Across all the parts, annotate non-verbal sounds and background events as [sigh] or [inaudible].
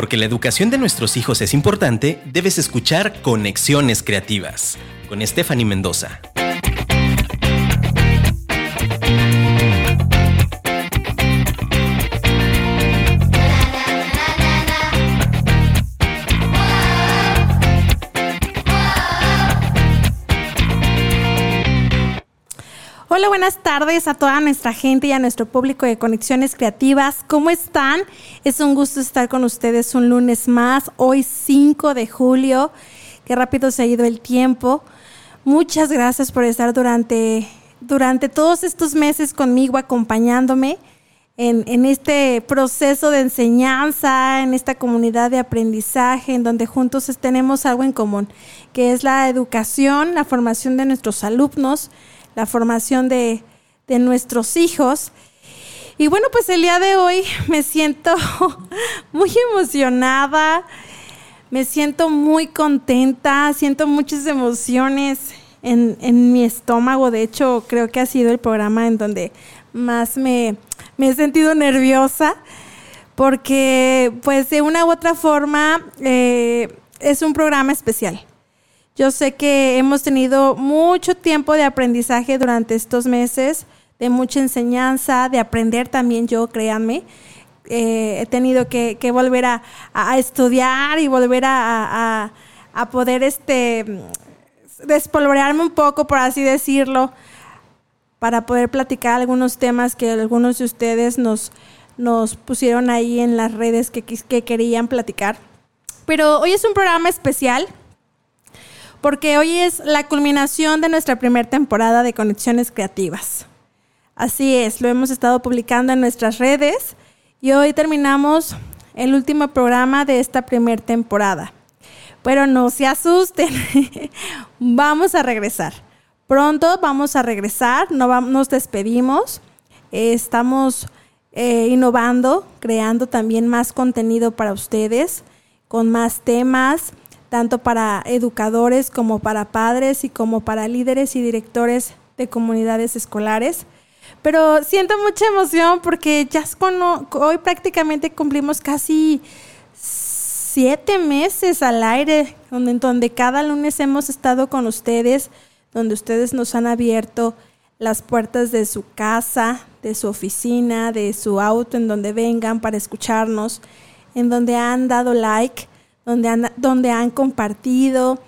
Porque la educación de nuestros hijos es importante, debes escuchar Conexiones Creativas con Stephanie Mendoza. Hola, buenas tardes a toda nuestra gente y a nuestro público de Conexiones Creativas. ¿Cómo están? Es un gusto estar con ustedes un lunes más, hoy 5 de julio. Qué rápido se ha ido el tiempo. Muchas gracias por estar durante, durante todos estos meses conmigo, acompañándome en, en este proceso de enseñanza, en esta comunidad de aprendizaje, en donde juntos tenemos algo en común, que es la educación, la formación de nuestros alumnos la formación de, nuestros hijos. Y bueno, pues el día de hoy me siento [laughs] muy emocionada, me siento muy contenta, siento muchas emociones en, mi estómago. De hecho, creo que ha sido el programa en donde más me, he sentido nerviosa, porque pues de una u otra forma eh, es un programa especial. Yo sé que hemos tenido mucho tiempo de aprendizaje durante estos meses, de mucha enseñanza, de aprender también yo, créanme. Eh, he tenido que, volver a, estudiar y volver a, poder este, despolvorearme un poco, por así decirlo, para poder platicar algunos temas que algunos de ustedes nos, pusieron ahí en las redes que querían platicar. Pero hoy es un programa especial porque hoy es la culminación de nuestra primera temporada de Conexiones Creativas. Así es, lo hemos estado publicando en nuestras redes y hoy terminamos el último programa de esta primera temporada. Pero no se asusten, [laughs] vamos a regresar. Pronto vamos a regresar, no nos despedimos, estamos eh, innovando, creando también más contenido para ustedes, con más temas, tanto para educadores como para padres y como para líderes y directores de comunidades escolares. Pero siento mucha emoción porque ya hoy prácticamente cumplimos casi siete meses al aire, donde, donde cada lunes hemos estado con ustedes, donde ustedes nos han abierto las puertas de su casa, de su oficina, de su auto, en donde vengan para escucharnos, en donde han dado like donde han, donde han compartido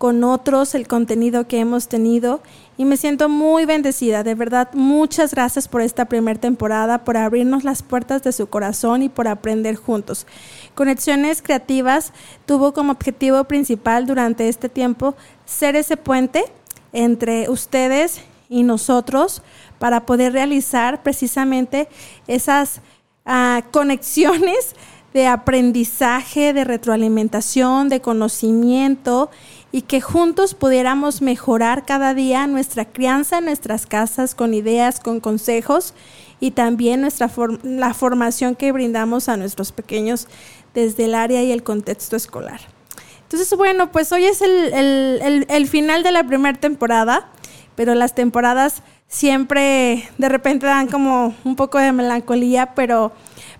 con otros el contenido que hemos tenido y me siento muy bendecida. De verdad, muchas gracias por esta primera temporada, por abrirnos las puertas de su corazón y por aprender juntos. Conexiones Creativas tuvo como objetivo principal durante este tiempo ser ese puente entre ustedes y nosotros para poder realizar precisamente esas ah, conexiones de aprendizaje, de retroalimentación, de conocimiento y que juntos pudiéramos mejorar cada día nuestra crianza en nuestras casas con ideas, con consejos y también nuestra la formación que brindamos a nuestros pequeños desde el área y el contexto escolar. Entonces, bueno, pues hoy es el, el final de la primera temporada, pero las temporadas siempre de repente dan como un poco de melancolía, pero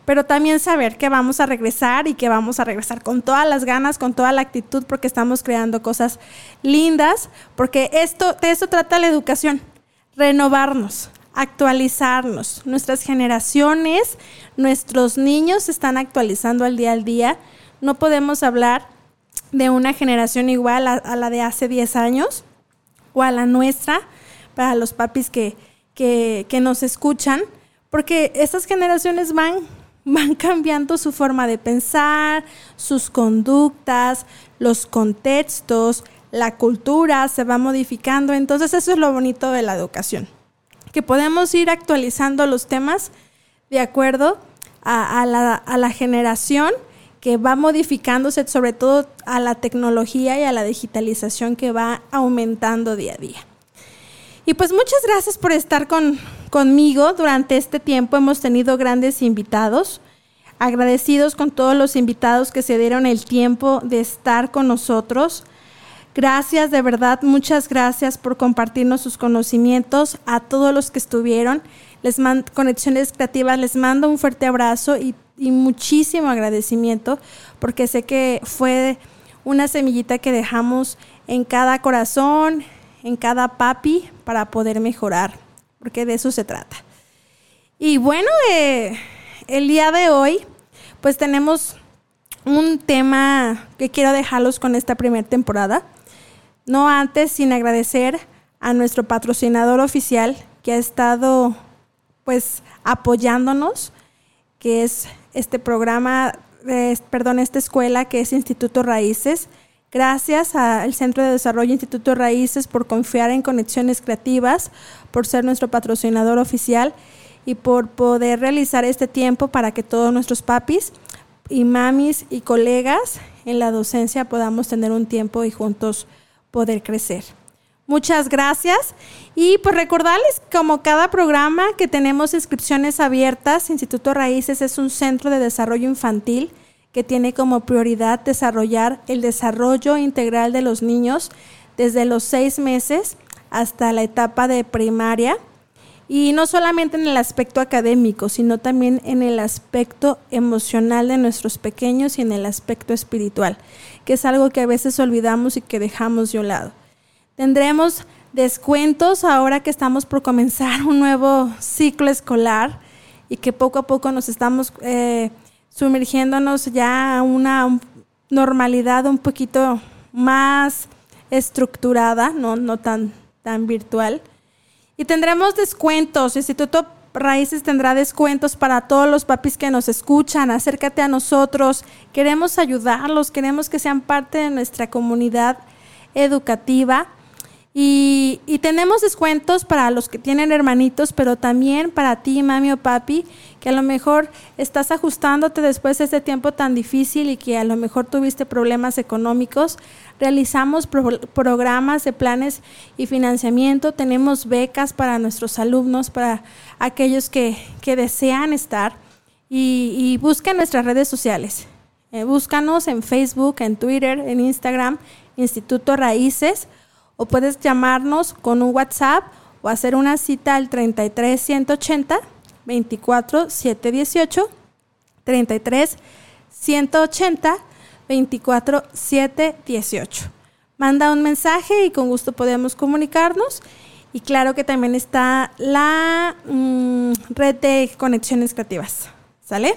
pero también saber que vamos a regresar y que vamos a regresar con todas las ganas, con toda la actitud, porque estamos creando cosas lindas, porque esto, de eso trata la educación, renovarnos, actualizarnos. Nuestras generaciones, nuestros niños se están actualizando al día al día. No podemos hablar de una generación igual a, la de hace 10 años o a la nuestra, para los papis que, que, que nos escuchan, porque estas generaciones van van cambiando su forma de pensar, sus conductas, los contextos, la cultura se va modificando. Entonces eso es lo bonito de la educación, que podemos ir actualizando los temas de acuerdo a, la, la generación que va modificándose, sobre todo a la tecnología y a la digitalización que va aumentando día a día. Y pues muchas gracias por estar con, conmigo durante este tiempo. Hemos tenido grandes invitados. Agradecidos con todos los invitados que se dieron el tiempo de estar con nosotros. Gracias, de verdad, muchas gracias por compartirnos sus conocimientos a todos los que estuvieron. Les mando Conexiones Creativas, les mando un fuerte abrazo y, y muchísimo agradecimiento porque sé que fue una semillita que dejamos en cada corazón, en cada papi para poder mejorar, porque de eso se trata. Y bueno, eh, el día de hoy, pues tenemos un tema que quiero dejarlos con esta primera temporada. No antes sin agradecer a nuestro patrocinador oficial que ha estado pues apoyándonos, que es este programa, perdón, esta escuela que es Instituto Raíces. Gracias al Centro de Desarrollo Instituto Raíces por confiar en Conexiones Creativas, por ser nuestro patrocinador oficial y por poder realizar este tiempo para que todos nuestros papis y mamis y colegas en la docencia podamos tener un tiempo y juntos poder crecer. Muchas gracias. Y pues recordarles, como cada programa, que tenemos inscripciones abiertas. Instituto Raíces es un centro de desarrollo infantil que tiene como prioridad desarrollar el desarrollo integral de los niños desde los seis meses hasta la etapa de primaria. Y no solamente en el aspecto académico, sino también en el aspecto emocional de nuestros pequeños y en el aspecto espiritual, que es algo que a veces olvidamos y que dejamos de un lado. Tendremos descuentos ahora que estamos por comenzar un nuevo ciclo escolar y que poco a poco nos estamos eh, sumergiéndonos ya a una normalidad un poquito más estructurada, no, no tan, tan virtual. Y tendremos descuentos. Instituto Raíces tendrá descuentos para todos los papis que nos escuchan. Acércate a nosotros. Queremos ayudarlos, queremos que sean parte de nuestra comunidad educativa. Y, tenemos descuentos para los que tienen hermanitos, pero también para ti, mami o papi, que a lo mejor estás ajustándote después de este tiempo tan difícil y que a lo mejor tuviste problemas económicos. Realizamos programas de planes y financiamiento, tenemos becas para nuestros alumnos, para aquellos que, desean estar. Y, y busca nuestras redes sociales. Eh, búscanos en Facebook, en Twitter, en Instagram, Instituto Raíces o puedes llamarnos con un WhatsApp o hacer una cita al 33 180 24 718 33 180 24 718. Manda un mensaje y con gusto podemos comunicarnos. Y claro que también está la mm, red de conexiones creativas. ¿Sale?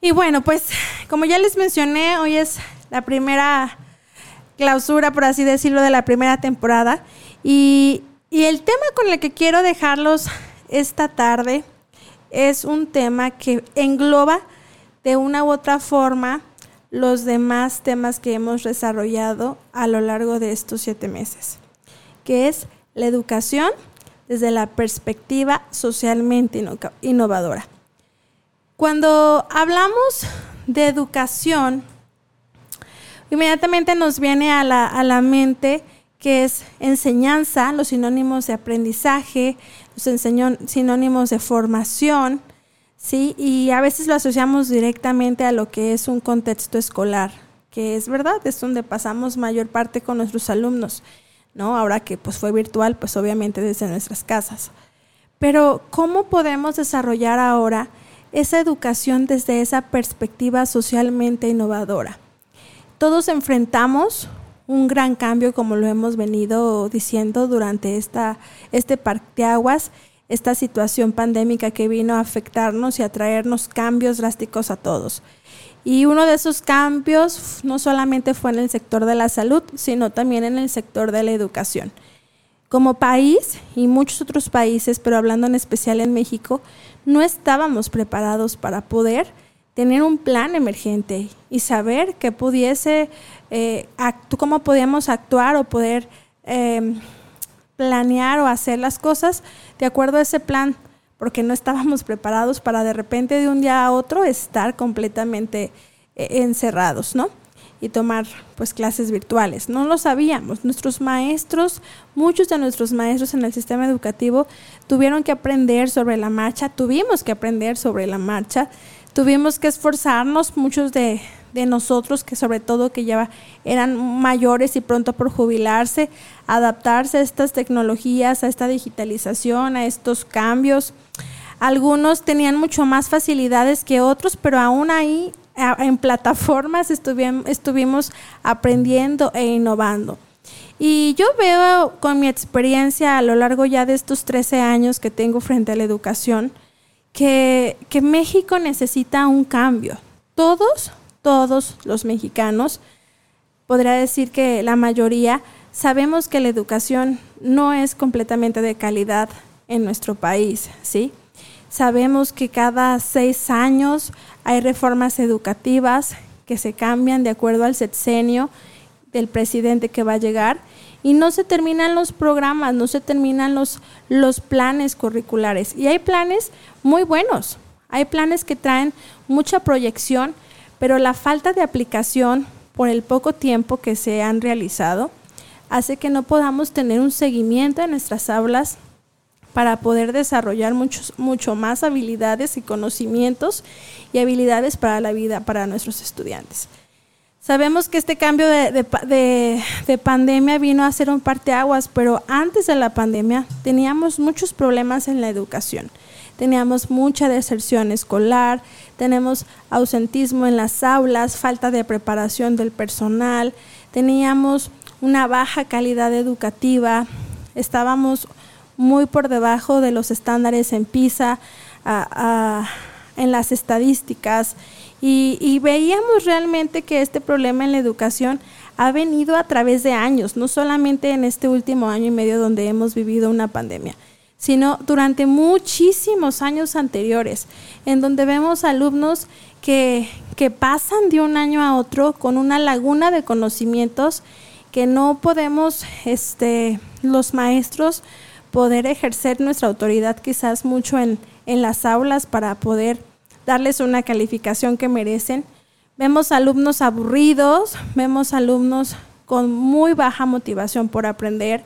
Y bueno, pues como ya les mencioné, hoy es la primera clausura, por así decirlo, de la primera temporada. Y, el tema con el que quiero dejarlos esta tarde es un tema que engloba de una u otra forma los demás temas que hemos desarrollado a lo largo de estos siete meses, que es la educación desde la perspectiva socialmente innovadora. Cuando hablamos de educación, inmediatamente nos viene a la, a la mente que es enseñanza, los sinónimos de aprendizaje, los sinónimos de formación, ¿sí? Y a veces lo asociamos directamente a lo que es un contexto escolar, que es verdad, es donde pasamos mayor parte con nuestros alumnos, ¿no? Ahora que pues fue virtual, pues obviamente desde nuestras casas. Pero ¿cómo podemos desarrollar ahora esa educación desde esa perspectiva socialmente innovadora? Todos enfrentamos un gran cambio, como lo hemos venido diciendo durante esta, este parteaguas, esta situación pandémica que vino a afectarnos y a traernos cambios drásticos a todos. Y uno de esos cambios no solamente fue en el sector de la salud, sino también en el sector de la educación. Como país y muchos otros países, pero hablando en especial en México, no estábamos preparados para poder tener un plan emergente y saber que pudiese, eh, cómo podíamos actuar o poder em, planear o hacer las cosas de acuerdo a ese plan, porque no estábamos preparados para de repente de un día a otro estar completamente eh, encerrados, ¿no? y tomar pues clases virtuales. No lo sabíamos. Nuestros maestros, muchos de nuestros maestros en el sistema educativo tuvieron que aprender sobre la marcha, tuvimos que aprender sobre la marcha tuvimos que esforzarnos, muchos de, nosotros que sobre todo que ya eran mayores y pronto por jubilarse, adaptarse a estas tecnologías, a esta digitalización, a estos cambios, Algunos tenían mucho más facilidades que otros, pero aún ahí en plataformas estuvimos aprendiendo e innovando. Y yo veo con mi experiencia a lo largo ya de estos 13 años que tengo frente a la educación, que, que México necesita un cambio. Todos, todos los mexicanos, podría decir que la mayoría, sabemos que la educación no es completamente de calidad en nuestro país, ¿sí? Sabemos que cada seis años hay reformas educativas que se cambian de acuerdo al sexenio del presidente que va a llegar y no se terminan los programas, no se terminan los, los planes curriculares. Y hay planes muy buenos, hay planes que traen mucha proyección, pero la falta de aplicación por el poco tiempo que se han realizado hace que no podamos tener un seguimiento en nuestras aulas para poder desarrollar muchos, mucho más habilidades y conocimientos y habilidades para la vida para nuestros estudiantes. Sabemos que este cambio de, pandemia vino a ser un parteaguas, pero antes de la pandemia teníamos muchos problemas en la educación. Teníamos mucha deserción escolar, tenemos ausentismo en las aulas, falta de preparación del personal, teníamos una baja calidad educativa, estábamos muy por debajo de los estándares en PISA, en las estadísticas y, veíamos realmente que este problema en la educación ha venido a través de años, no solamente en este último año y medio donde hemos vivido una pandemia, sino durante muchísimos años anteriores, en donde vemos alumnos que, que pasan de un año a otro con una laguna de conocimientos que no podemos, este, los maestros, poder ejercer nuestra autoridad quizás mucho en, en las aulas para poder darles una calificación que merecen. Vemos alumnos aburridos, vemos alumnos con muy baja motivación por aprender,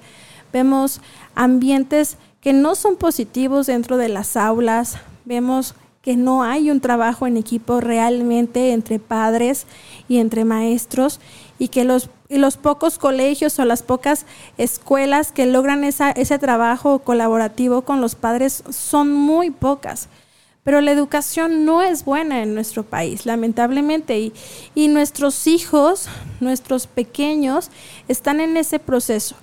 vemos ambientes que no son positivos dentro de las aulas, vemos que no hay un trabajo en equipo realmente entre padres y entre maestros y que los, los pocos colegios o las pocas escuelas que logran ese trabajo colaborativo con los padres son muy pocas. Pero la educación no es buena en nuestro país, lamentablemente, y, y nuestros hijos, nuestros pequeños, están en ese proceso.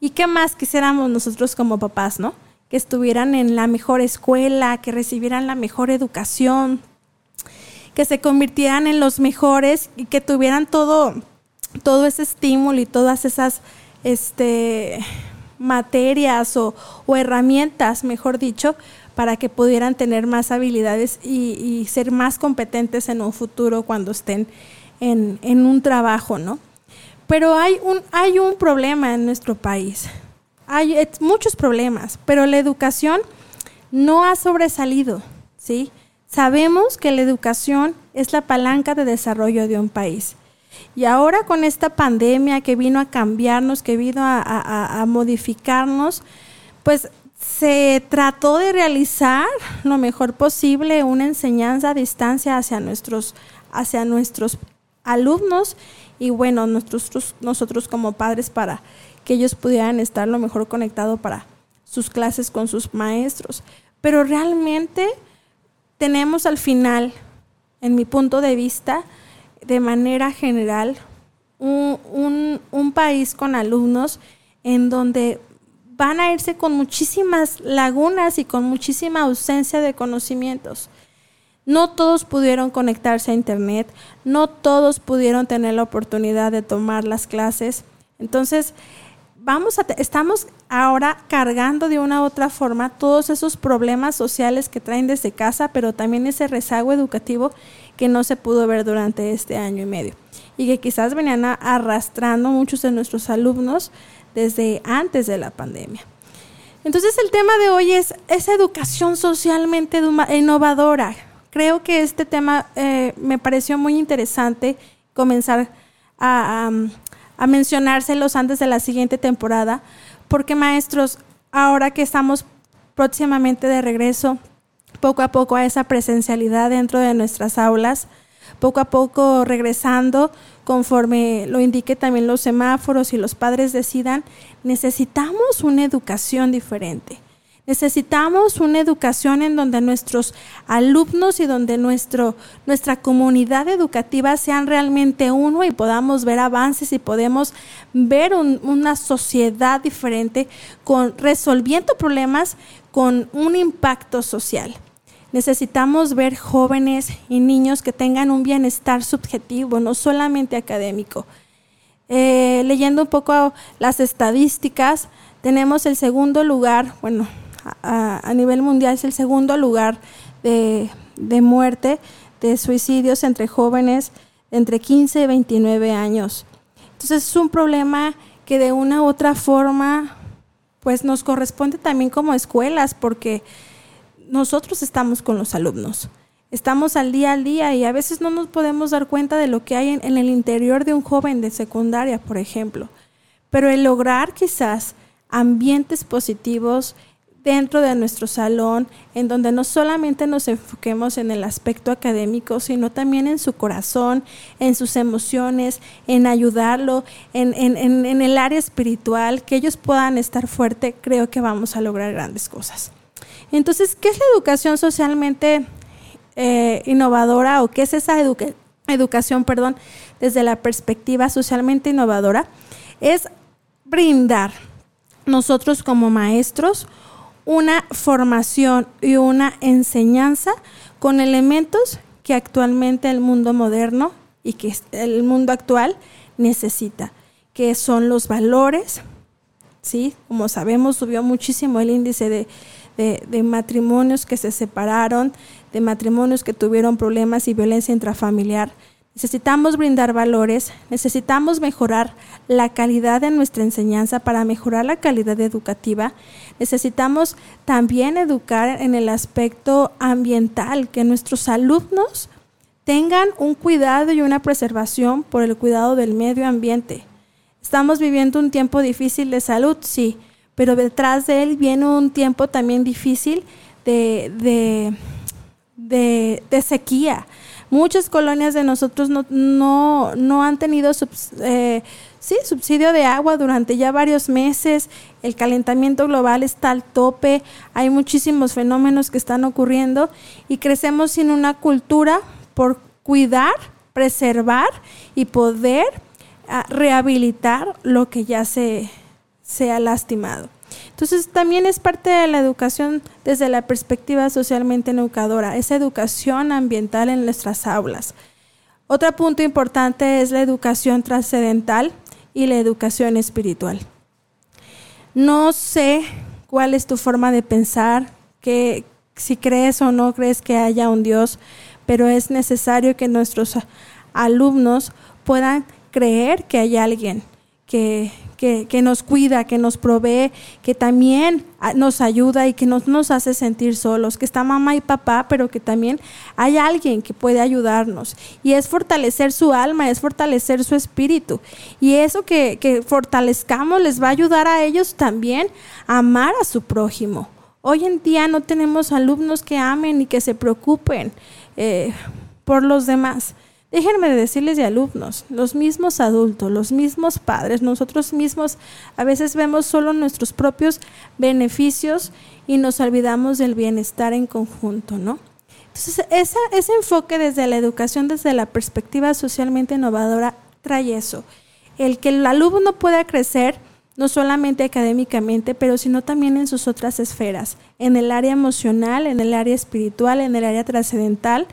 ¿Y qué más quisiéramos nosotros como papás, no? Que estuvieran en la mejor escuela, que recibieran la mejor educación, que se convirtieran en los mejores y que tuvieran todo, todo ese estímulo y todas esas este, materias o, o herramientas, mejor dicho, para que pudieran tener más habilidades y, ser más competentes en un futuro cuando estén en, un trabajo, ¿no? Pero hay un, hay un problema en nuestro país. Hay muchos problemas, pero la educación no ha sobresalido, ¿sí? Sabemos que la educación es la palanca de desarrollo de un país. Y ahora con esta pandemia que vino a cambiarnos, que vino a modificarnos, pues se trató de realizar lo mejor posible una enseñanza a distancia hacia nuestros, hacia nuestros alumnos y bueno, nosotros, nosotros como padres para que ellos pudieran estar lo mejor conectado para sus clases con sus maestros. Pero realmente tenemos al final, en mi punto de vista, de manera general, un, un país con alumnos en donde van a irse con muchísimas lagunas y con muchísima ausencia de conocimientos. No todos pudieron conectarse a Internet, no todos pudieron tener la oportunidad de tomar las clases. Entonces, vamos a estamos ahora cargando de una u otra forma todos esos problemas sociales que traen desde casa, pero también ese rezago educativo que no se pudo ver durante este año y medio y que quizás venían arrastrando muchos de nuestros alumnos desde antes de la pandemia. Entonces el tema de hoy es esa educación socialmente innovadora. Creo que este tema eh, me pareció muy interesante comenzar a, a mencionárselos antes de la siguiente temporada, porque maestros, ahora que estamos próximamente de regreso, poco a poco a esa presencialidad dentro de nuestras aulas, poco a poco regresando conforme lo indique también los semáforos y los padres decidan, necesitamos una educación diferente. Necesitamos una educación en donde nuestros alumnos y donde nuestro, nuestra comunidad educativa sean realmente uno y podamos ver avances y podemos ver una sociedad diferente con resolviendo problemas con un impacto social. Necesitamos ver jóvenes y niños que tengan un bienestar subjetivo, no solamente académico. Eh, leyendo un poco las estadísticas, tenemos el segundo lugar, bueno, a, nivel mundial es el segundo lugar de, muerte, de suicidios entre jóvenes entre 15 y 29 años. Entonces es un problema que de una u otra forma pues nos corresponde también como escuelas porque nosotros estamos con los alumnos. Estamos al día al día y a veces no nos podemos dar cuenta de lo que hay en, en el interior de un joven de secundaria, por ejemplo. Pero el lograr quizás ambientes positivos, dentro de nuestro salón, en donde no solamente nos enfoquemos en el aspecto académico, sino también en su corazón, en sus emociones, en ayudarlo, en, el área espiritual, que ellos puedan estar fuerte, creo que vamos a lograr grandes cosas. Entonces, ¿qué es la educación socialmente eh, innovadora o qué es esa educación, perdón, desde la perspectiva socialmente innovadora? Es brindar nosotros como maestros una formación y una enseñanza con elementos que actualmente el mundo moderno y que el mundo actual necesita, que son los valores, ¿sí? Como sabemos, subió muchísimo el índice de, de matrimonios que se separaron, de matrimonios que tuvieron problemas y violencia intrafamiliar. Necesitamos brindar valores, necesitamos mejorar la calidad de nuestra enseñanza para mejorar la calidad educativa. Necesitamos también educar en el aspecto ambiental, que nuestros alumnos tengan un cuidado y una preservación por el cuidado del medio ambiente. Estamos viviendo un tiempo difícil de salud, sí, pero detrás de él viene un tiempo también difícil de, de sequía Muchas colonias de nosotros no, no, han tenido eh, subsidio de agua durante ya varios meses. El calentamiento global está al tope. Hay muchísimos fenómenos que están ocurriendo y crecemos sin una cultura por cuidar, preservar y poder ah, rehabilitar lo que ya se, se ha lastimado. Entonces también es parte de la educación desde la perspectiva socialmente educadora, esa educación ambiental en nuestras aulas. Otro punto importante es la educación trascendental y la educación espiritual. No sé cuál es tu forma de pensar, que si crees o no crees que haya un Dios, pero es necesario que nuestros alumnos puedan creer que hay alguien que, que, nos cuida, que nos provee, que también ah, nos ayuda y que no nos hace sentir solos, que está mamá y papá, pero que también hay alguien que puede ayudarnos. Y es fortalecer su alma, es fortalecer su espíritu. Y eso que, que fortalezcamos les va a ayudar a ellos también a amar a su prójimo. Hoy en día no tenemos alumnos que amen y que se preocupen eh, por los demás. Déjenme decirles de alumnos, los mismos adultos, los mismos padres, nosotros mismos a veces vemos solo nuestros propios beneficios y nos olvidamos del bienestar en conjunto, ¿no? Entonces, ese enfoque desde la educación, desde la perspectiva socialmente innovadora, trae eso. El que el alumno pueda crecer no solamente académicamente, pero sino también en sus otras esferas, en el área emocional, en el área espiritual, en el área trascendental,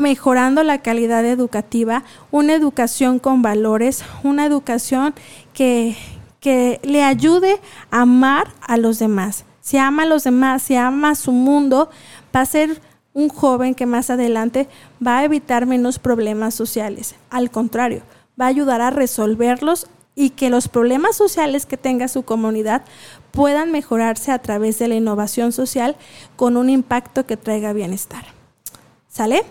mejorando la calidad educativa, una educación con valores, una educación que, que le ayude a amar a los demás. Si ama a los demás, si ama su mundo, va a ser un joven que más adelante va a evitar menos problemas sociales. Al contrario, va a ayudar a resolverlos y que los problemas sociales que tenga su comunidad puedan mejorarse a través de la innovación social con un impacto que traiga bienestar. ¿Sale?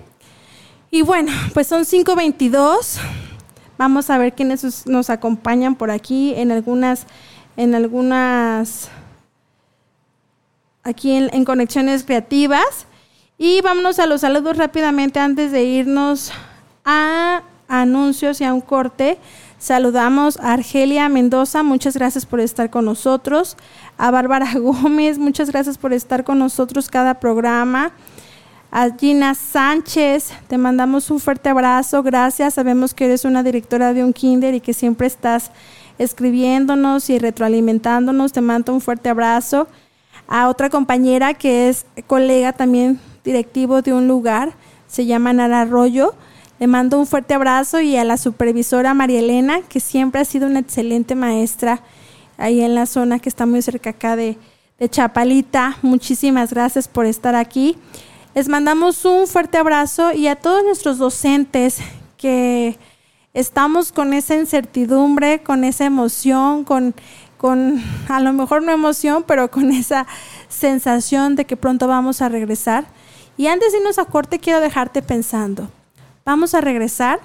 Y bueno, pues son 5.22. Vamos a ver quiénes nos acompañan por aquí en algunas, en algunas, aquí en, conexiones creativas. Y vámonos a los saludos rápidamente antes de irnos a anuncios y a un corte. Saludamos a Argelia Mendoza, muchas gracias por estar con nosotros. A Bárbara [laughs] Gómez, muchas gracias por estar con nosotros cada programa. A Gina Sánchez, te mandamos un fuerte abrazo, gracias. Sabemos que eres una directora de un kinder y que siempre estás escribiéndonos y retroalimentándonos. Te mando un fuerte abrazo. A otra compañera que es colega también directivo de un lugar, se llama Nara Arroyo. Le mando un fuerte abrazo y a la supervisora María Elena, que siempre ha sido una excelente maestra ahí en la zona que está muy cerca acá de, de Chapalita. Muchísimas gracias por estar aquí. Les mandamos un fuerte abrazo y a todos nuestros docentes que estamos con esa incertidumbre, con esa emoción, con, con a lo mejor no emoción, pero con esa sensación de que pronto vamos a regresar. Y antes de irnos a corte, quiero dejarte pensando, vamos a regresar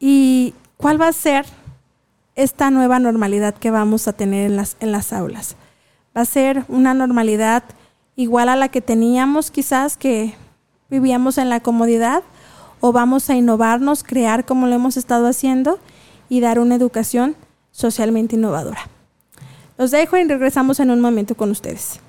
y cuál va a ser esta nueva normalidad que vamos a tener en las, en las aulas. Va a ser una normalidad igual a la que teníamos quizás que vivíamos en la comodidad o vamos a innovarnos, crear como lo hemos estado haciendo y dar una educación socialmente innovadora. Los dejo y regresamos en un momento con ustedes.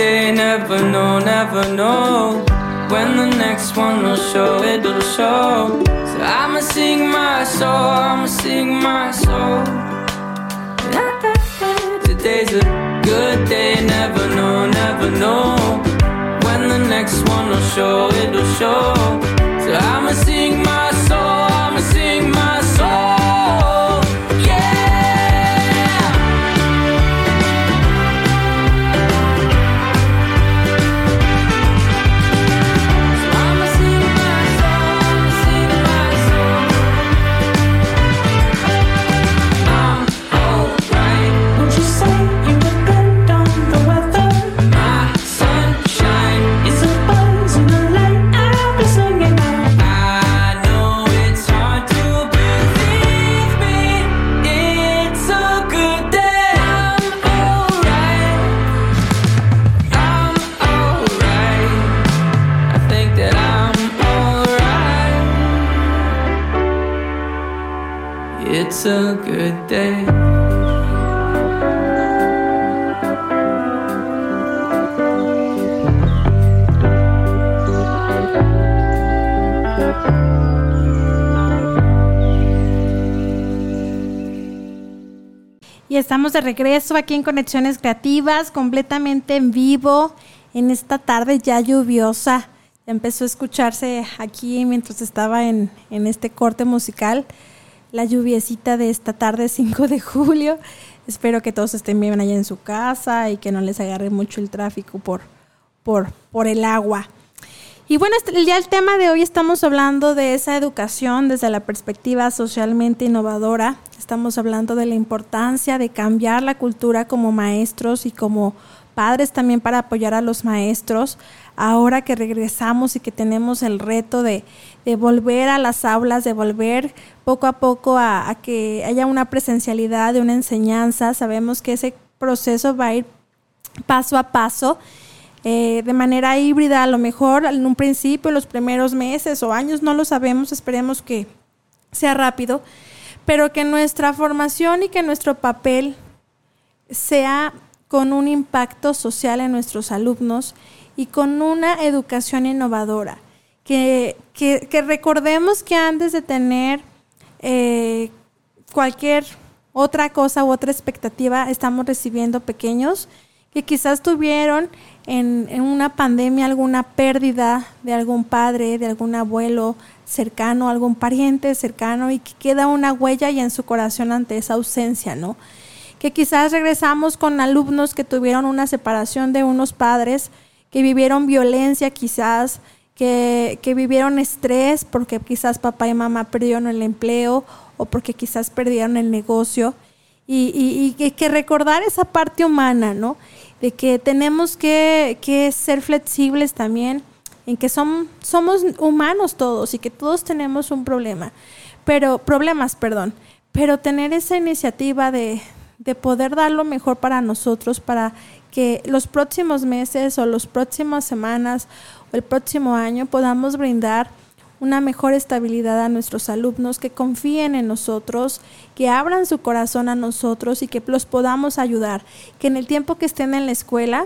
day, never know, never know. When the next one will show, it'll show. So I'ma sing my soul, I'ma sing my soul. Today's a good day, never know, never know. When the next one will show, it'll show. So I'ma sing my estamos de regreso aquí en Conexiones Creativas, completamente en vivo, en esta tarde ya lluviosa. empezó a escucharse aquí mientras estaba en, en este corte musical la lluviecita de esta tarde [laughs] 5 de julio. Espero que todos estén bien allá en su casa y que no les agarre mucho el tráfico por, por, por el agua. Y bueno, este, ya el tema de hoy estamos hablando de esa educación desde la perspectiva socialmente innovadora. Estamos hablando de la importancia de cambiar la cultura como maestros y como padres también para apoyar a los maestros. Ahora que regresamos y que tenemos el reto de, volver a las aulas, de volver poco a poco a, que haya una presencialidad de una enseñanza, sabemos que ese proceso va a ir paso a paso eh, de manera híbrida, a lo mejor en un principio, los primeros meses o años, no lo sabemos, esperemos que sea rápido, pero que nuestra formación y que nuestro papel sea con un impacto social en nuestros alumnos y con una educación innovadora. Que, recordemos que antes de tener eh, cualquier otra cosa u otra expectativa, estamos recibiendo pequeños que quizás tuvieron en, una pandemia alguna pérdida de algún padre, de algún abuelo cercano, algún pariente cercano y que queda una huella y en su corazón ante esa ausencia, ¿no? Que quizás regresamos con alumnos que tuvieron una separación de unos padres, que vivieron violencia quizás, que, vivieron estrés porque quizás papá y mamá perdieron el empleo o porque quizás perdieron el negocio. Y, y, que recordar esa parte humana, ¿no? de que tenemos que, ser flexibles también, en que son, somos humanos todos y que todos tenemos un problema, pero problemas, perdón, pero tener esa iniciativa de, de poder dar lo mejor para nosotros, para que los próximos meses o las próximas semanas o el próximo año podamos brindar una mejor estabilidad a nuestros alumnos, que confíen en nosotros, que abran su corazón a nosotros y que los podamos ayudar, que en el tiempo que estén en la escuela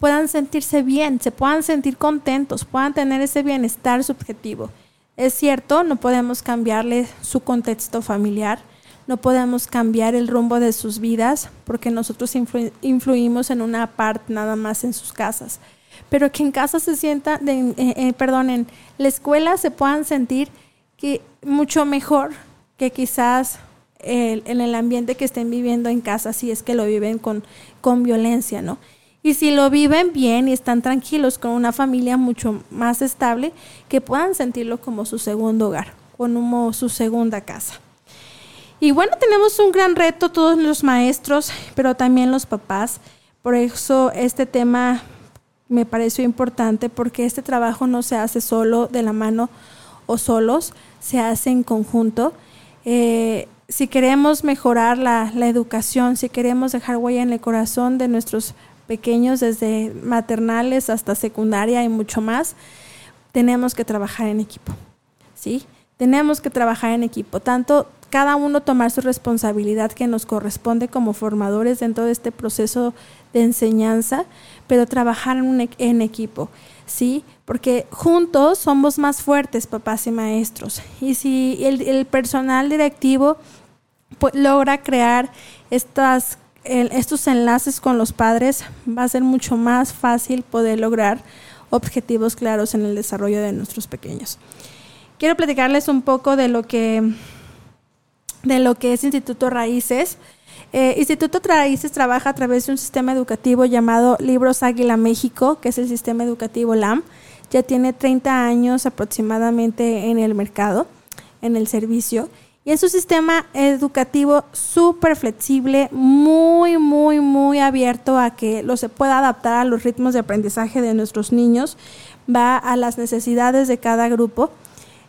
puedan sentirse bien, se puedan sentir contentos, puedan tener ese bienestar subjetivo. Es cierto, no podemos cambiarle su contexto familiar, no podemos cambiar el rumbo de sus vidas porque nosotros influimos en una parte nada más en sus casas pero que en casa se sienta, eh, eh, perdón, en la escuela se puedan sentir que mucho mejor que quizás en el ambiente que estén viviendo en casa, si es que lo viven con, con violencia, ¿no? Y si lo viven bien y están tranquilos con una familia mucho más estable, que puedan sentirlo como su segundo hogar, como su segunda casa. Y bueno, tenemos un gran reto todos los maestros, pero también los papás. Por eso este tema me pareció importante porque este trabajo no se hace solo de la mano o solos, se hace en conjunto. Eh, si queremos mejorar la, educación, si queremos dejar huella en el corazón de nuestros pequeños desde maternales hasta secundaria y mucho más, tenemos que trabajar en equipo. ¿sí? Tenemos que trabajar en equipo, tanto cada uno tomar su responsabilidad que nos corresponde como formadores dentro de este proceso de enseñanza, pero trabajar en, en equipo, ¿sí? Porque juntos somos más fuertes, papás y maestros. Y si el, personal directivo pues, logra crear estas, estos enlaces con los padres, va a ser mucho más fácil poder lograr objetivos claros en el desarrollo de nuestros pequeños. Quiero platicarles un poco de lo que, de lo que es Instituto Raíces. Eh, Instituto Raíces trabaja a través de un sistema educativo llamado Libros Águila México, que es el sistema educativo LAM. Ya tiene 30 años aproximadamente en el mercado, en el servicio. Y es un sistema educativo súper flexible, muy, muy, muy abierto a que lo se pueda adaptar a los ritmos de aprendizaje de nuestros niños, va a las necesidades de cada grupo.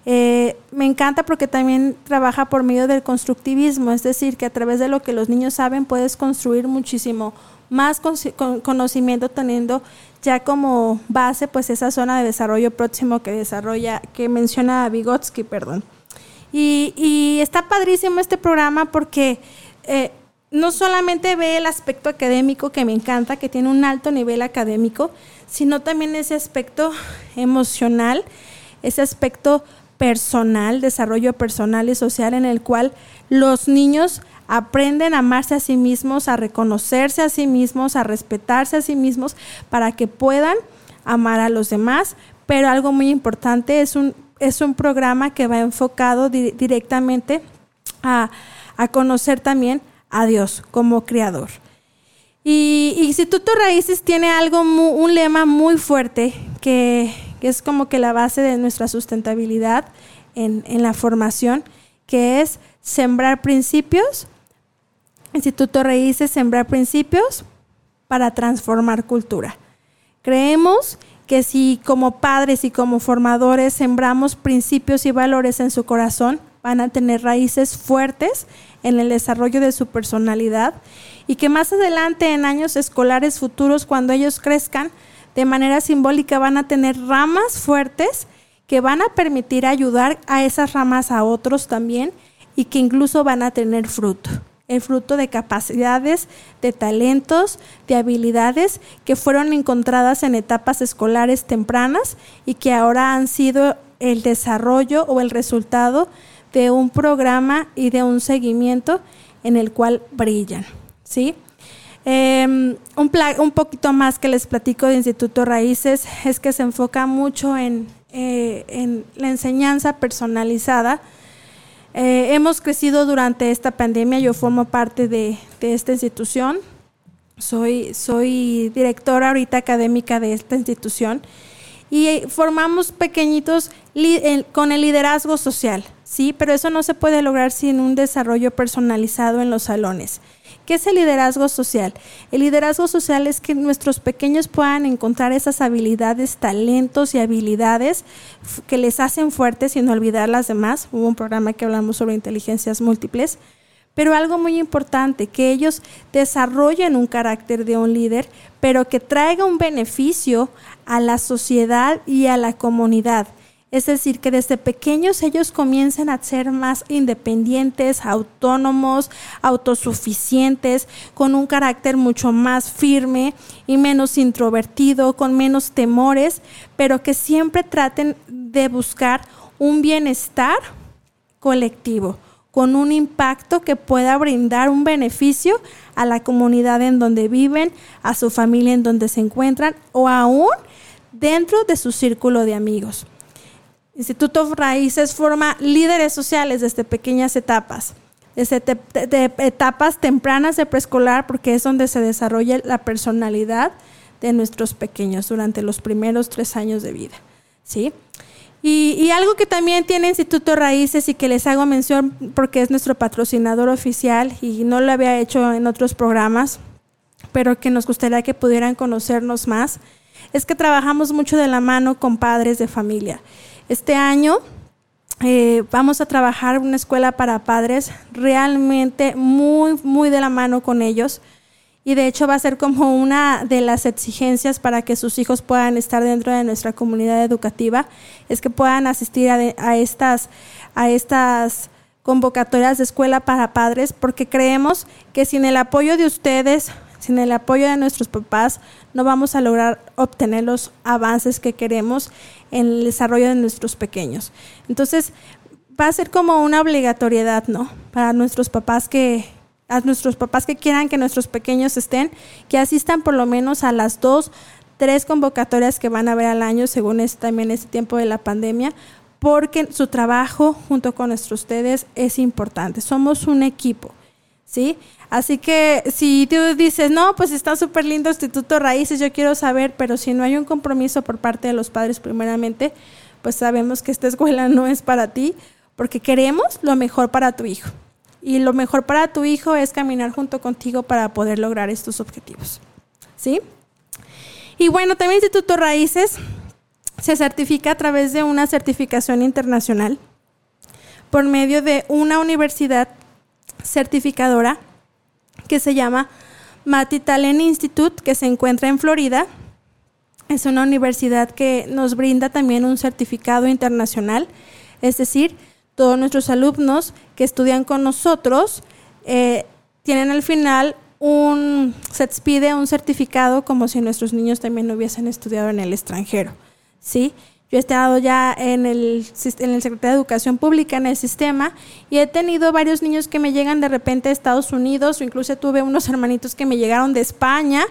Eh, me encanta porque también trabaja por medio del constructivismo, es decir, que a través de lo que los niños saben puedes construir muchísimo más conocimiento teniendo ya como base pues esa zona de desarrollo próximo que desarrolla, que menciona Vygotsky, perdón. Y, está padrísimo este programa porque eh, no solamente ve el aspecto académico que me encanta, que tiene un alto nivel académico, sino también ese aspecto emocional, ese aspecto personal, desarrollo personal y social en el cual los niños aprenden a amarse a sí mismos, a reconocerse a sí mismos, a respetarse a sí mismos para que puedan amar a los demás. Pero algo muy importante es un, es un programa que va enfocado directamente a, a conocer también a Dios como creador. Y, Instituto Raíces tiene algo, un lema muy fuerte que, es como que la base de nuestra sustentabilidad en, en la formación, que es sembrar principios. Instituto Raíces, sembrar principios para transformar cultura. Creemos que si como padres y como formadores sembramos principios y valores en su corazón, van a tener raíces fuertes en el desarrollo de su personalidad y que más adelante en años escolares futuros, cuando ellos crezcan, de manera simbólica van a tener ramas fuertes que van a permitir ayudar a esas ramas a otros también y que incluso van a tener fruto. El fruto de capacidades, de talentos, de habilidades que fueron encontradas en etapas escolares tempranas y que ahora han sido el desarrollo o el resultado de un programa y de un seguimiento en el cual brillan. ¿sí? Em, un, un, poquito más que les platico de Instituto Raíces es que se enfoca mucho en, eh, la enseñanza personalizada. Eh, hemos crecido durante esta pandemia, yo formo parte de, esta institución, soy, soy directora ahorita académica de esta institución y formamos pequeñitos con el liderazgo social, ¿sí? Pero eso no se puede lograr sin un desarrollo personalizado en los salones. ¿Qué es el liderazgo social? El liderazgo social es que nuestros pequeños puedan encontrar esas habilidades, talentos y habilidades que les hacen fuertes sin olvidar las demás. Hubo un programa que hablamos sobre inteligencias múltiples. Pero algo muy importante, que ellos desarrollen un carácter de un líder, pero que traiga un beneficio a la sociedad y a la comunidad. Es decir, que desde pequeños ellos comiencen a ser más independientes, autónomos, autosuficientes, con un carácter mucho más firme y menos introvertido, con menos temores, pero que siempre traten de buscar un bienestar colectivo, con un impacto que pueda brindar un beneficio a la comunidad en donde viven, a su familia en donde se encuentran o aún dentro de su círculo de amigos. Instituto Raíces forma líderes sociales desde pequeñas etapas, desde de etapas tempranas de preescolar, porque es donde se desarrolla la personalidad de nuestros pequeños durante los primeros tres años de vida. ¿sí? Y, y, algo que también tiene Instituto Raíces y que les hago mención porque es nuestro patrocinador oficial y no lo había hecho en otros programas, pero que nos gustaría que pudieran conocernos más, es que trabajamos mucho de la mano con padres de familia. Este año eh, vamos a trabajar una escuela para padres realmente muy, muy de la mano con ellos. Y de hecho va a ser como una de las exigencias para que sus hijos puedan estar dentro de nuestra comunidad educativa, es que puedan asistir a, estas, a estas convocatorias de escuela para padres, porque creemos que sin el apoyo de ustedes, sin el apoyo de nuestros papás, no vamos a lograr obtener los avances que queremos en el desarrollo de nuestros pequeños. Entonces, va a ser como una obligatoriedad, ¿no? Para nuestros papás que a nuestros papás que quieran que nuestros pequeños estén, que asistan por lo menos a las dos, tres convocatorias que van a haber al año, según también este tiempo de la pandemia, porque su trabajo junto con nuestros ustedes es importante. Somos un equipo, ¿sí? Así que si tú dices, no, pues está súper lindo Instituto Raíces, yo quiero saber, pero si no hay un compromiso por parte de los padres primeramente, pues sabemos que esta escuela no es para ti, porque queremos lo mejor para tu hijo. Y lo mejor para tu hijo es caminar junto contigo para poder lograr estos objetivos. ¿Sí? Y bueno, también Instituto Raíces se certifica a través de una certificación internacional por medio de una universidad certificadora que se llama Matty Talent Institute, que se encuentra en Florida. Es una universidad que nos brinda también un certificado internacional, es decir, todos nuestros alumnos que estudian con nosotros eh, tienen al final un, se un certificado como si nuestros niños también hubiesen estudiado en el extranjero, ¿sí? Yo he estado ya en el, en el Secretario de Educación Pública, en el sistema, y he tenido varios niños que me llegan de repente a Estados Unidos, o incluso tuve unos [laughs] hermanitos que me llegaron de España.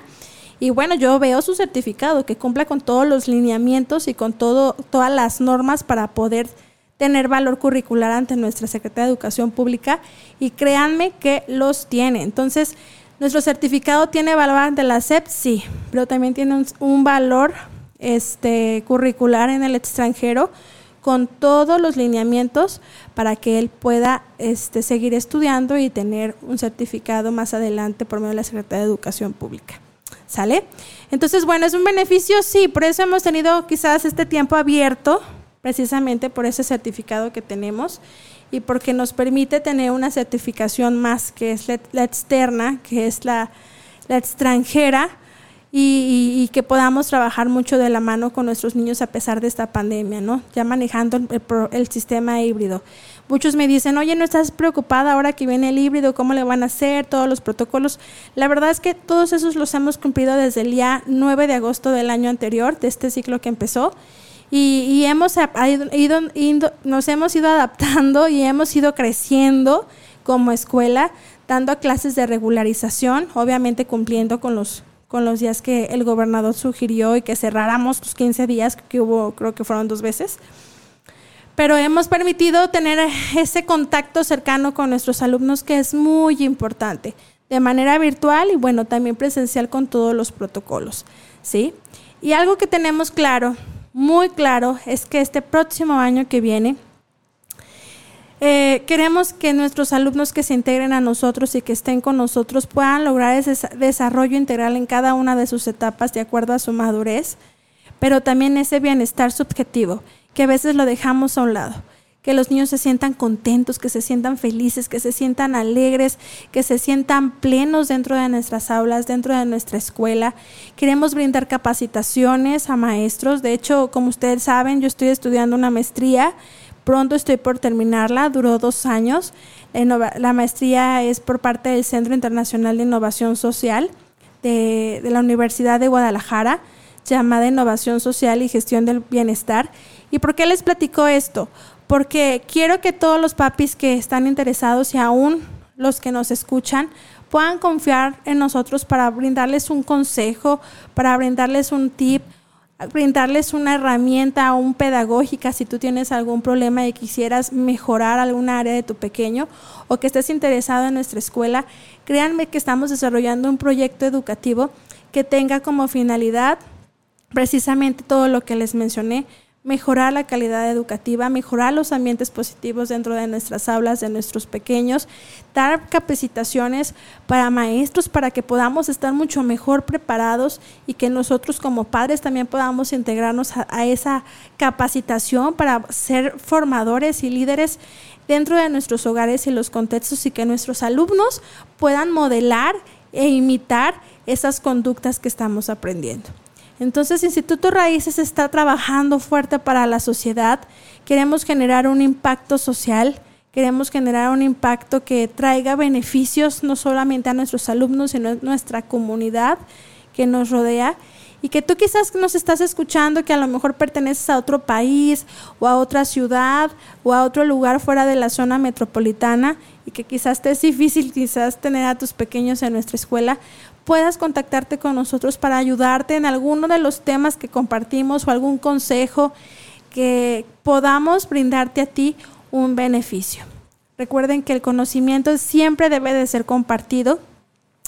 Y bueno, yo veo su certificado, que cumpla con todos los lineamientos y con todo, todas las normas para poder tener valor curricular ante nuestra Secretaría de Educación Pública y créanme que los tiene. Entonces, nuestro certificado tiene valor ante la SEP, sí, pero también tiene un, valor este, curricular en el extranjero con todos los lineamientos para que él pueda este, seguir estudiando y tener un certificado más adelante por medio de la Secretaría de Educación Pública. ¿Sale? Entonces, bueno, es un beneficio, sí, por eso hemos tenido quizás este tiempo abierto, precisamente por ese certificado que tenemos y porque nos permite tener una certificación más que es la, externa, que es la, la extranjera, y, que podamos trabajar mucho de la mano con nuestros niños a pesar de esta pandemia, ¿no? Ya manejando el, sistema híbrido. Muchos me dicen, oye, ¿no estás preocupada ahora que viene el híbrido? ¿Cómo le van a hacer? Todos los protocolos. La verdad es que todos esos los hemos cumplido desde el día 9 de agosto del año anterior, de este ciclo que empezó. Y, hemos ido, nos hemos ido adaptando y hemos ido creciendo como escuela, dando clases de regularización, obviamente cumpliendo con los con los días que el gobernador sugirió y que cerráramos los 15 días que hubo, creo que fueron dos veces. Pero hemos permitido tener ese contacto cercano con nuestros alumnos que es muy importante, de manera virtual y bueno, también presencial con todos los protocolos, ¿sí? Y algo que tenemos claro, muy claro, es que este próximo año que viene eh, queremos que nuestros alumnos que se integren a nosotros y que estén con nosotros puedan lograr ese desarrollo integral en cada una de sus etapas de acuerdo a su madurez, pero también ese bienestar subjetivo, que a veces lo dejamos a un lado que los niños se sientan contentos, que se sientan felices, que se sientan alegres, que se sientan plenos dentro de nuestras aulas, dentro de nuestra escuela. Queremos brindar capacitaciones a maestros. De hecho, como ustedes saben, yo estoy estudiando una maestría Pronto estoy por terminarla, duró dos años. La maestría es por parte del Centro Internacional de Innovación Social de, la Universidad de Guadalajara, llamada Innovación Social y Gestión del Bienestar. ¿Y por qué les platico esto? Porque quiero que todos los papis que están interesados y aún los que nos escuchan puedan confiar en nosotros para brindarles un consejo, para brindarles un tip, brindarles una herramienta aún pedagógica si tú tienes algún problema y quisieras mejorar alguna área de tu pequeño o que estés interesado en nuestra escuela, créanme que estamos desarrollando un proyecto educativo que tenga como finalidad precisamente todo lo que les mencioné, mejorar la calidad educativa, mejorar los ambientes positivos dentro de nuestras aulas, de nuestros pequeños, dar capacitaciones para maestros para que podamos estar mucho mejor preparados y que nosotros como padres también podamos integrarnos a, esa capacitación para ser formadores y líderes dentro de nuestros hogares y los contextos y que nuestros alumnos puedan modelar e imitar esas conductas que estamos aprendiendo. Entonces, Instituto Raíces está trabajando fuerte para la sociedad. Queremos generar un impacto social, queremos generar un impacto que traiga beneficios no solamente a nuestros alumnos, sino a nuestra comunidad que nos rodea. Y que tú quizás nos estás escuchando que a lo mejor perteneces a otro país o a otra ciudad o a otro lugar fuera de la zona metropolitana y que quizás te es difícil quizás tener a tus pequeños en nuestra escuela, puedas contactarte con nosotros para ayudarte en alguno de los temas que compartimos o algún consejo que podamos brindarte a ti un beneficio. Recuerden que el conocimiento siempre debe de ser compartido,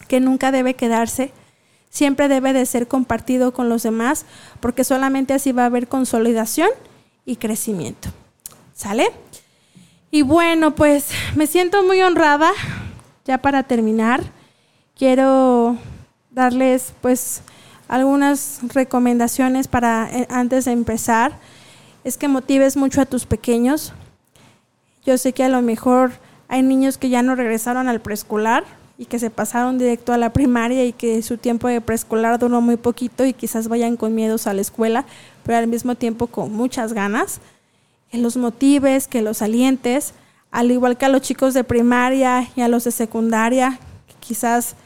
que nunca debe quedarse, siempre debe de ser compartido con los demás, porque solamente así va a haber consolidación y crecimiento. ¿Sale? Y bueno, pues me siento muy honrada, ya para terminar, quiero darles pues algunas recomendaciones para eh, antes de empezar. Es que motives mucho a tus pequeños. Yo sé que a lo mejor hay niños que ya no regresaron al preescolar y que se pasaron directo a la primaria y que su tiempo de preescolar duró muy poquito y quizás vayan con miedos a la escuela, pero al mismo tiempo con muchas ganas. Que los motives, que los alientes, al igual que a los chicos de primaria y a los de secundaria, quizás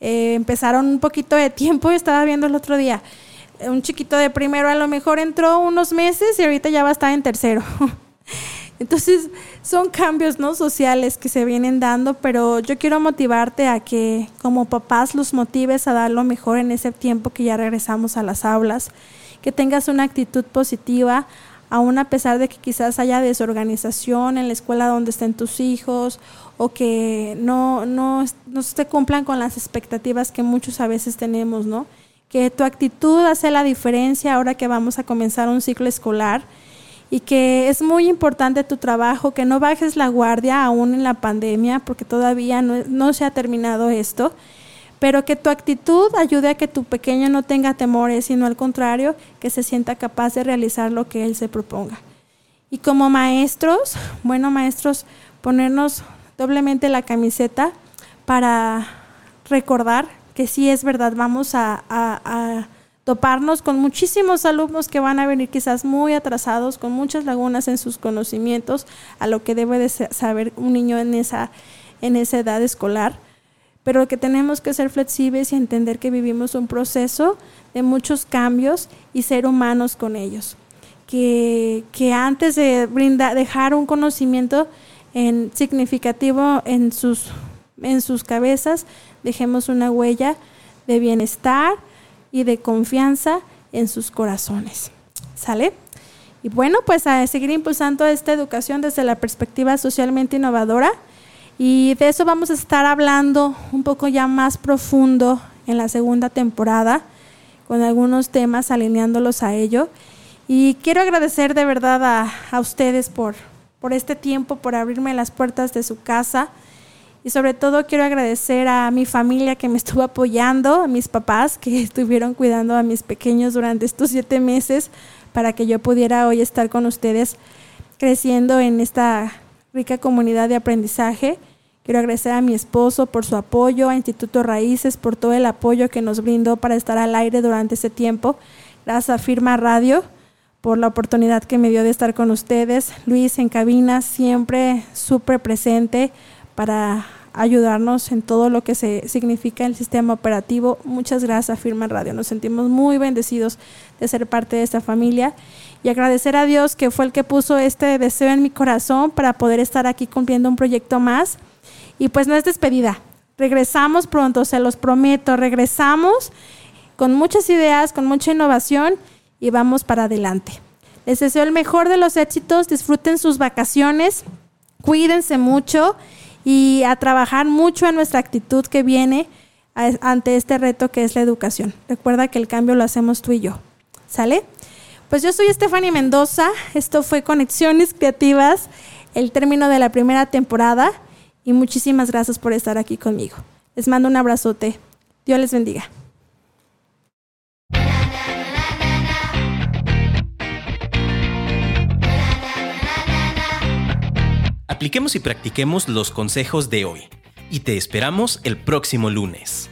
eh, empezaron un poquito de tiempo, [laughs] estaba viendo el otro día, un chiquito de primero a lo mejor entró unos meses y ahorita ya va a estar en tercero. [laughs] Entonces son cambios no sociales que se vienen dando, pero yo quiero motivarte a que como papás los motives a dar lo mejor en ese tiempo que ya regresamos a las aulas, que tengas una actitud positiva, aún a pesar de que quizás haya desorganización en la escuela donde estén tus hijos o que no, no, no se cumplan con las expectativas que muchos a veces tenemos, ¿no? Que tu actitud hace la diferencia ahora que vamos a comenzar un ciclo escolar y que es muy importante tu trabajo, que no bajes la guardia aún en la pandemia, porque todavía no, no se ha terminado esto pero que tu actitud ayude a que tu pequeño no tenga temores, sino al contrario, que se sienta capaz de realizar lo que él se proponga. Y como maestros, bueno maestros, ponernos doblemente la camiseta para recordar que sí es verdad, vamos a, toparnos con muchísimos alumnos que van a venir quizás muy atrasados, con muchas lagunas en sus conocimientos, a lo que debe de saber un niño en esa, en esa edad escolar pero que tenemos que ser flexibles y entender que vivimos un proceso de muchos cambios y ser humanos con ellos. Que, que antes de brindar, dejar un conocimiento en, significativo en sus, en sus cabezas, dejemos una huella de bienestar y de confianza en sus corazones. ¿Sale? Y bueno, pues a seguir impulsando esta educación desde la perspectiva socialmente innovadora y de eso vamos a estar hablando un poco ya más profundo en la segunda temporada, con algunos temas alineándolos a ello. Y quiero agradecer de verdad a, a ustedes por, por este tiempo, por abrirme las puertas de su casa. Y sobre todo quiero agradecer a mi familia que me [laughs] estuvo apoyando, a mis papás que [laughs] estuvieron cuidando a mis pequeños durante estos siete meses para que yo pudiera hoy estar con ustedes creciendo en esta rica comunidad de aprendizaje. Quiero agradecer a mi esposo por su apoyo, a Instituto Raíces por todo el apoyo que nos brindó para estar al aire durante ese tiempo. Gracias a Firma Radio por la oportunidad que me dio de estar con ustedes. Luis en cabina, siempre súper presente para ayudarnos en todo lo que se significa el sistema operativo. Muchas gracias a Firma Radio. Nos sentimos muy bendecidos de ser parte de esta familia y agradecer a Dios que fue el que puso este deseo en mi corazón para poder estar aquí cumpliendo un proyecto más. Y pues no es despedida. Regresamos pronto, se los prometo. Regresamos con muchas ideas, con mucha innovación y vamos para adelante. Les deseo el mejor de los éxitos, disfruten sus vacaciones, cuídense mucho y a trabajar mucho en nuestra actitud que viene ante este reto que es la educación. Recuerda que el cambio lo hacemos tú y yo. ¿Sale? Pues yo soy Stephanie Mendoza, esto fue Conexiones Creativas, el término de la primera temporada y muchísimas gracias por estar aquí conmigo. Les mando un abrazote. Dios les bendiga. Apliquemos y practiquemos los consejos de hoy y te esperamos el próximo lunes.